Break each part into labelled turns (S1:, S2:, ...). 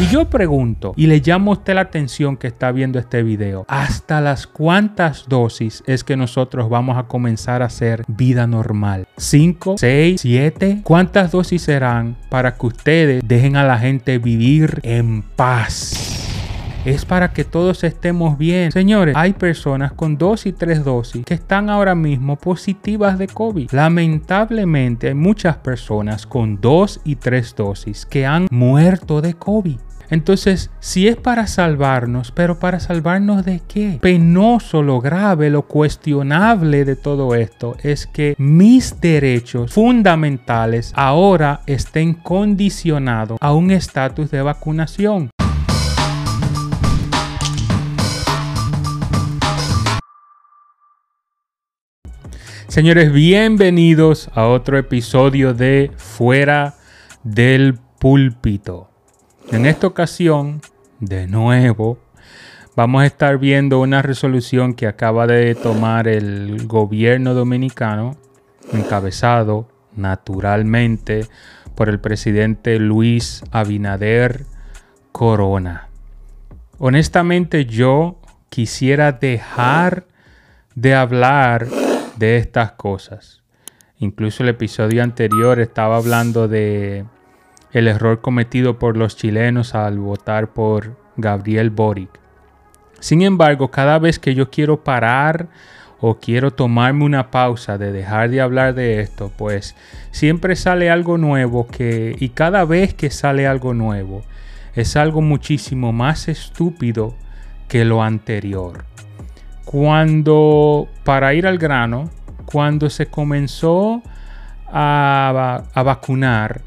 S1: Y yo pregunto, y le llamo a usted la atención que está viendo este video, ¿hasta las cuántas dosis es que nosotros vamos a comenzar a hacer vida normal? ¿Cinco? ¿Seis? ¿Siete? ¿Cuántas dosis serán para que ustedes dejen a la gente vivir en paz? es para que todos estemos bien. Señores, hay personas con dos y tres dosis que están ahora mismo positivas de COVID. Lamentablemente hay muchas personas con dos y tres dosis que han muerto de COVID. Entonces, si es para salvarnos, pero para salvarnos de qué? Penoso, lo grave, lo cuestionable de todo esto es que mis derechos fundamentales ahora estén condicionados a un estatus de vacunación. Señores, bienvenidos a otro episodio de Fuera del Púlpito. En esta ocasión, de nuevo, vamos a estar viendo una resolución que acaba de tomar el gobierno dominicano, encabezado naturalmente por el presidente Luis Abinader Corona. Honestamente yo quisiera dejar de hablar de estas cosas. Incluso el episodio anterior estaba hablando de el error cometido por los chilenos al votar por Gabriel Boric. Sin embargo, cada vez que yo quiero parar o quiero tomarme una pausa de dejar de hablar de esto, pues siempre sale algo nuevo que y cada vez que sale algo nuevo es algo muchísimo más estúpido que lo anterior. Cuando, para ir al grano, cuando se comenzó a, vacunar,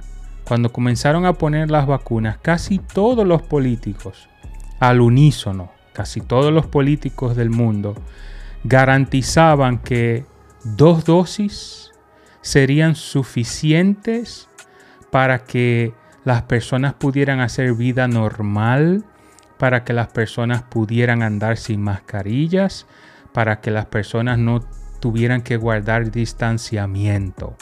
S1: cuando comenzaron a poner las vacunas, casi todos los políticos, al unísono, casi todos los políticos del mundo, garantizaban que dos dosis serían suficientes para que las personas pudieran hacer vida normal para que las personas pudieran andar sin mascarillas, para que las personas no tuvieran que guardar distanciamiento.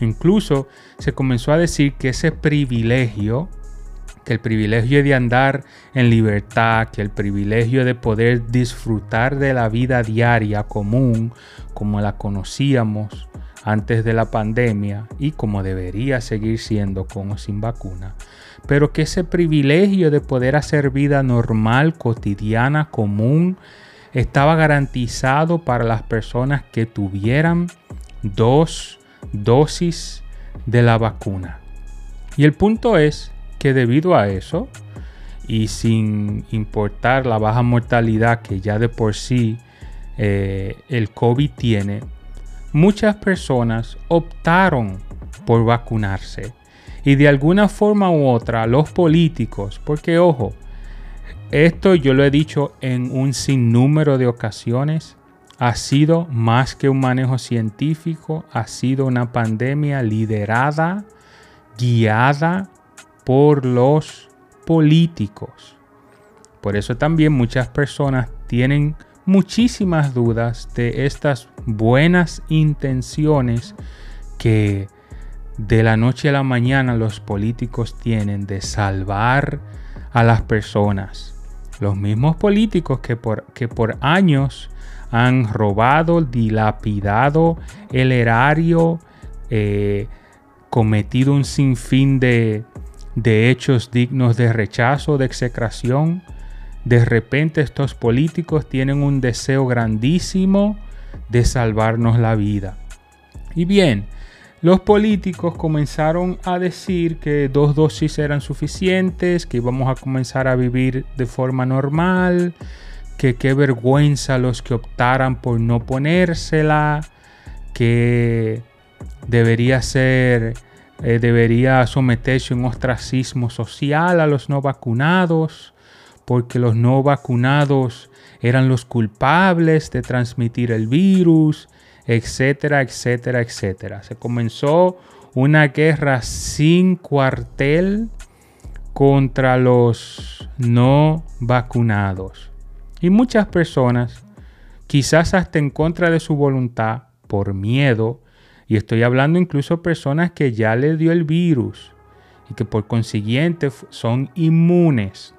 S1: Incluso se comenzó a decir que ese privilegio, que el privilegio de andar en libertad, que el privilegio de poder disfrutar de la vida diaria común como la conocíamos antes de la pandemia y como debería seguir siendo con o sin vacuna, pero que ese privilegio de poder hacer vida normal, cotidiana, común, estaba garantizado para las personas que tuvieran dos dosis de la vacuna. Y el punto es que debido a eso, y sin importar la baja mortalidad que ya de por sí eh, el COVID tiene, muchas personas optaron por vacunarse y de alguna forma u otra, los políticos, porque ojo, esto yo lo he dicho en un sinnúmero de ocasiones, ha sido más que un manejo científico, ha sido una pandemia liderada, guiada por los políticos. Por eso también muchas personas tienen muchísimas dudas de estas buenas intenciones que de la noche a la mañana los políticos tienen de salvar a las personas. Los mismos políticos que por, que por años han robado, dilapidado el erario, eh, cometido un sinfín de, de hechos dignos de rechazo, de execración. De repente estos políticos tienen un deseo grandísimo de salvarnos la vida. Y bien, los políticos comenzaron a decir que dos dosis eran suficientes, que íbamos a comenzar a vivir de forma normal, que qué vergüenza los que optaran por no ponérsela, que debería ser, eh, debería someterse un ostracismo social a los no vacunados, porque los no vacunados eran los culpables de transmitir el virus etcétera, etcétera, etcétera. Se comenzó una guerra sin cuartel contra los no vacunados. Y muchas personas, quizás hasta en contra de su voluntad, por miedo, y estoy hablando incluso personas que ya le dio el virus y que por consiguiente son inmunes.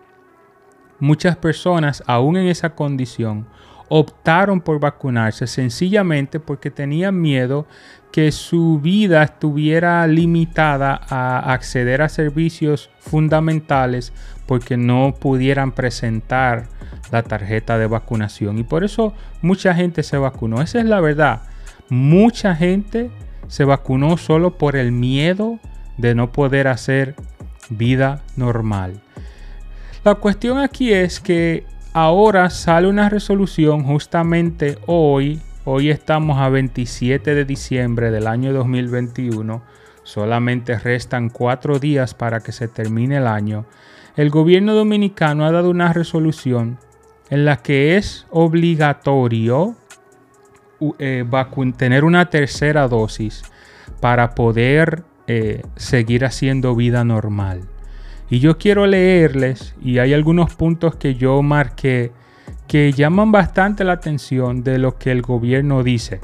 S1: Muchas personas, aún en esa condición, optaron por vacunarse sencillamente porque tenían miedo que su vida estuviera limitada a acceder a servicios fundamentales porque no pudieran presentar la tarjeta de vacunación. Y por eso mucha gente se vacunó. Esa es la verdad. Mucha gente se vacunó solo por el miedo de no poder hacer vida normal. La cuestión aquí es que ahora sale una resolución justamente hoy. Hoy estamos a 27 de diciembre del año 2021. Solamente restan cuatro días para que se termine el año. El gobierno dominicano ha dado una resolución en la que es obligatorio eh, tener una tercera dosis para poder eh, seguir haciendo vida normal. Y yo quiero leerles, y hay algunos puntos que yo marqué que llaman bastante la atención de lo que el gobierno dice.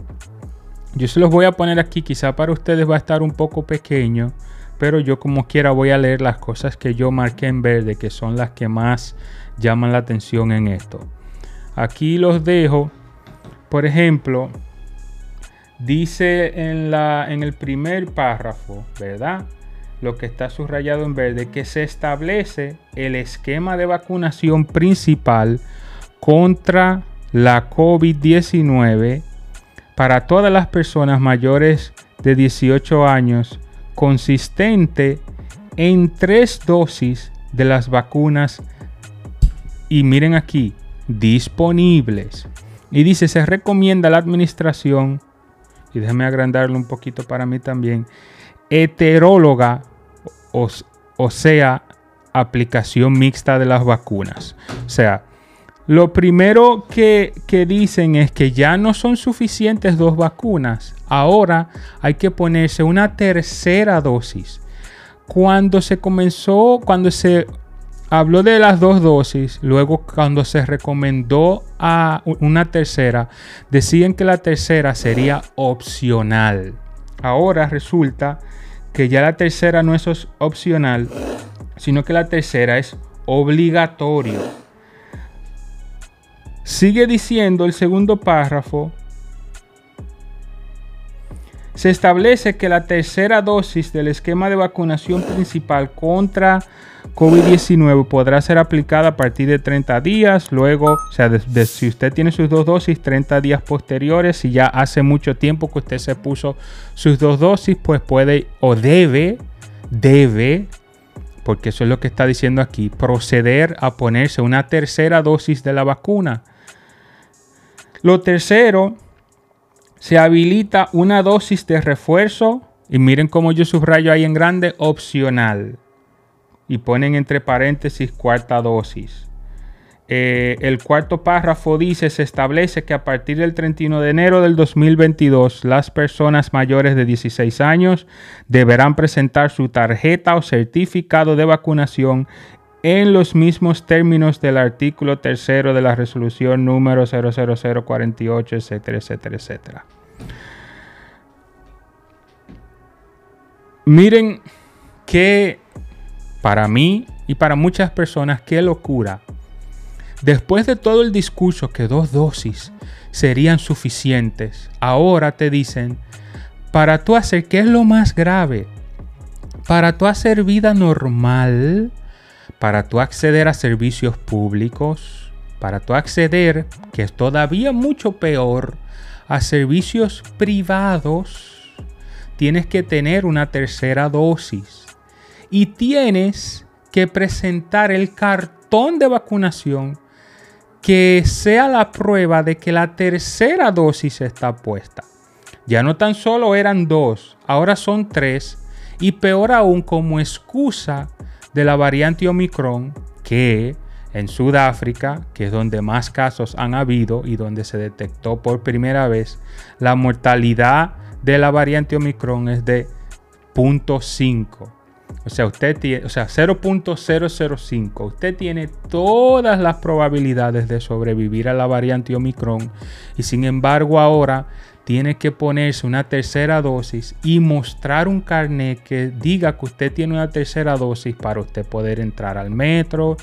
S1: Yo se los voy a poner aquí, quizá para ustedes va a estar un poco pequeño, pero yo como quiera voy a leer las cosas que yo marqué en verde, que son las que más llaman la atención en esto. Aquí los dejo. Por ejemplo, dice en, la, en el primer párrafo, ¿verdad? Lo que está subrayado en verde, que se establece el esquema de vacunación principal contra la COVID-19 para todas las personas mayores de 18 años consistente en tres dosis de las vacunas y miren aquí disponibles. Y dice, se recomienda la administración, y déjame agrandarlo un poquito para mí también, heteróloga, o, o sea, aplicación mixta de las vacunas. O sea, lo primero que, que, dicen es que ya no son suficientes dos vacunas. Ahora hay que ponerse una tercera dosis. Cuando se comenzó, cuando se habló de las dos dosis, luego cuando se recomendó a una tercera, decían que la tercera sería opcional. Ahora resulta que ya la tercera no es opcional, sino que la tercera es obligatorio. Sigue diciendo el segundo párrafo. Se establece que la tercera dosis del esquema de vacunación principal contra COVID-19 podrá ser aplicada a partir de 30 días, luego, o sea, si usted tiene sus dos dosis, 30 días posteriores, si ya hace mucho tiempo que usted se puso sus dos dosis, pues puede o debe, debe, porque eso es lo que está diciendo aquí, proceder a ponerse una tercera dosis de la vacuna. Lo tercero, se habilita una dosis de refuerzo, y miren cómo yo subrayo ahí en grande, opcional y ponen entre paréntesis cuarta dosis. Eh, el cuarto párrafo dice, se establece que a partir del 31 de enero del 2022 las personas mayores de 16 años deberán presentar su tarjeta o certificado de vacunación en los mismos términos del artículo tercero de la resolución número 00048, etcétera, etcétera, etcétera. Miren que para mí y para muchas personas, qué locura. Después de todo el discurso que dos dosis serían suficientes, ahora te dicen, para tú hacer, ¿qué es lo más grave? Para tú hacer vida normal, para tú acceder a servicios públicos, para tú acceder, que es todavía mucho peor, a servicios privados, tienes que tener una tercera dosis y tienes que presentar el cartón de vacunación que sea la prueba de que la tercera dosis está puesta. Ya no tan solo eran dos, ahora son tres. Y peor aún como excusa de la variante Omicron que en Sudáfrica, que es donde más casos han habido y donde se detectó por primera vez, la mortalidad de la variante Omicron es de 0.5 O sea, usted tiene, o sea, 0.005. Usted tiene todas las probabilidades de sobrevivir a la variante Omicron y sin embargo ahora tiene que ponerse una tercera dosis y mostrar un carnet que diga que usted tiene una tercera dosis para usted poder entrar al metro,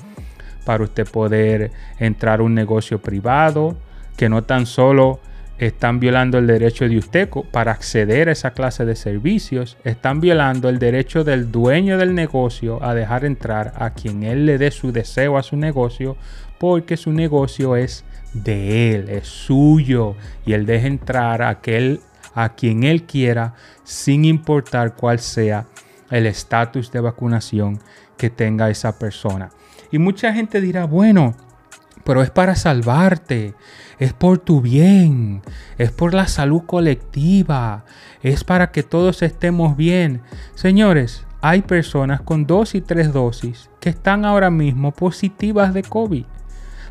S1: para usted poder entrar a un negocio privado, que no tan solo están violando el derecho de usted para acceder a esa clase de servicios, están violando el derecho del dueño del negocio a dejar entrar a quien él le dé su deseo a su negocio, porque su negocio es de él, es suyo, y él deja entrar a, aquel, a quien él quiera, sin importar cuál sea el estatus de vacunación que tenga esa persona. Y mucha gente dirá, bueno, pero es para salvarte, es por tu bien, es por la salud colectiva, es para que todos estemos bien. Señores, hay personas con dos y tres dosis que están ahora mismo positivas de COVID.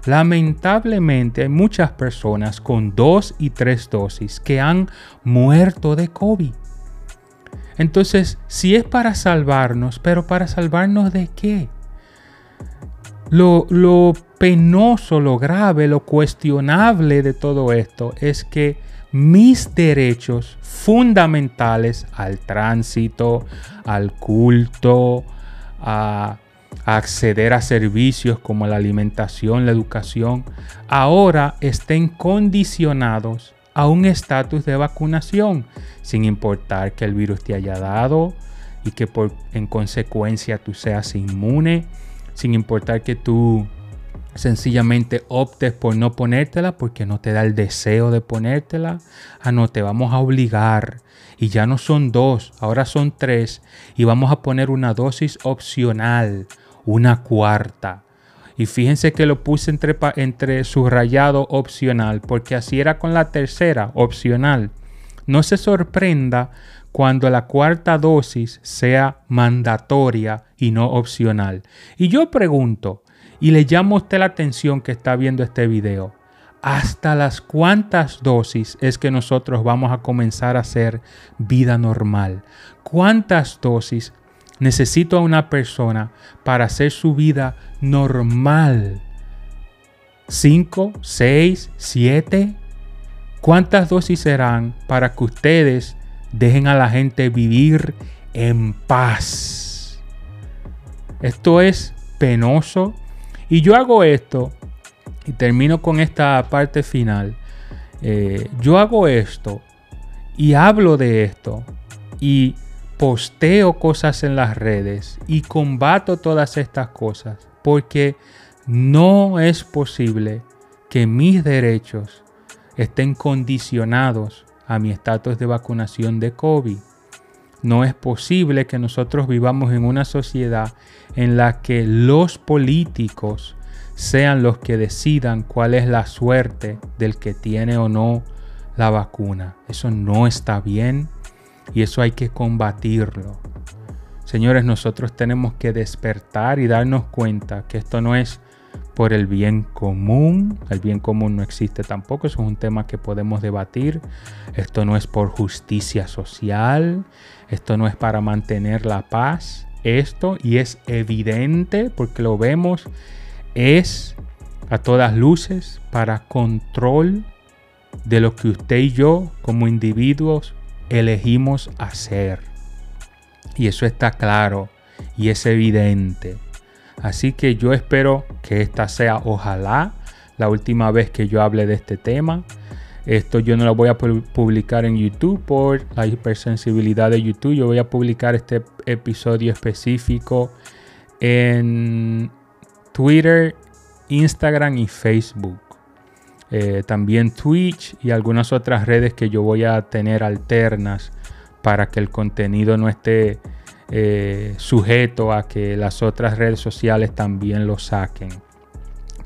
S1: Lamentablemente hay muchas personas con dos y tres dosis que han muerto de COVID. Entonces, si es para salvarnos, pero para salvarnos de qué? Lo, lo penoso, lo grave, lo cuestionable de todo esto es que mis derechos fundamentales al tránsito, al culto, a, acceder a servicios como la alimentación, la educación, ahora estén condicionados a un estatus de vacunación, sin importar que el virus te haya dado y que por, en consecuencia tú seas inmune, sin importar que tú sencillamente optes por no ponértela porque no te da el deseo de ponértela. Ah, no, te vamos a obligar. Y ya no son dos, ahora son tres. Y vamos a poner una dosis opcional, una cuarta. Y fíjense que lo puse entre, entre subrayado opcional, porque así era con la tercera, opcional. No se sorprenda cuando la cuarta dosis sea mandatoria y no opcional. Y yo pregunto, y le llamo a usted la atención que está viendo este video. ¿Hasta las cuántas dosis es que nosotros vamos a comenzar a hacer vida normal? ¿Cuántas dosis necesito a una persona para hacer su vida normal? ¿Cinco? ¿Seis? ¿Siete? ¿Cuántas dosis serán para que ustedes dejen a la gente vivir en paz? Esto es penoso y yo hago esto, y termino con esta parte final. Eh, yo hago esto y hablo de esto y posteo cosas en las redes y combato todas estas cosas porque no es posible que mis derechos estén condicionados a mi estatus de vacunación de COVID. No es posible que nosotros vivamos en una sociedad en la que los políticos sean los que decidan cuál es la suerte del que tiene o no la vacuna. Eso no está bien y eso hay que combatirlo. Señores, nosotros tenemos que despertar y darnos cuenta que esto no es por el bien común. El bien común no existe tampoco, eso es un tema que podemos debatir. Esto no es por justicia social, esto no es para mantener la paz. Esto, y es evidente porque lo vemos, es a todas luces para control de lo que usted y yo como individuos elegimos hacer. Y eso está claro y es evidente. Así que yo espero que esta sea, ojalá, la última vez que yo hable de este tema. Esto yo no lo voy a publicar en YouTube por la hipersensibilidad de YouTube. Yo voy a publicar este episodio específico en Twitter, Instagram y Facebook. Eh, también Twitch y algunas otras redes que yo voy a tener alternas para que el contenido no esté eh, sujeto a que las otras redes sociales también lo saquen.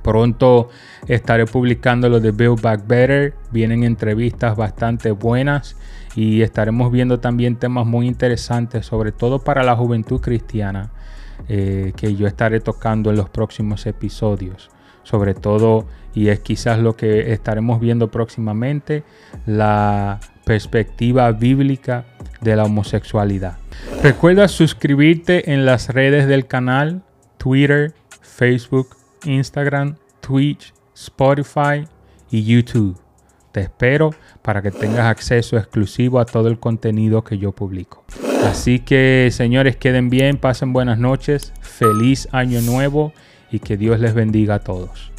S1: Pronto estaré publicando lo de Build Back Better. Vienen entrevistas bastante buenas y estaremos viendo también temas muy interesantes, sobre todo para la juventud cristiana, eh, que yo estaré tocando en los próximos episodios. Sobre todo, y es quizás lo que estaremos viendo próximamente, la perspectiva bíblica de la homosexualidad. Recuerda suscribirte en las redes del canal, Twitter, Facebook, Instagram, Twitch, Spotify y YouTube. Te espero para que tengas acceso exclusivo a todo el contenido que yo publico. Así que señores, queden bien, pasen buenas noches, feliz año nuevo y que Dios les bendiga a todos.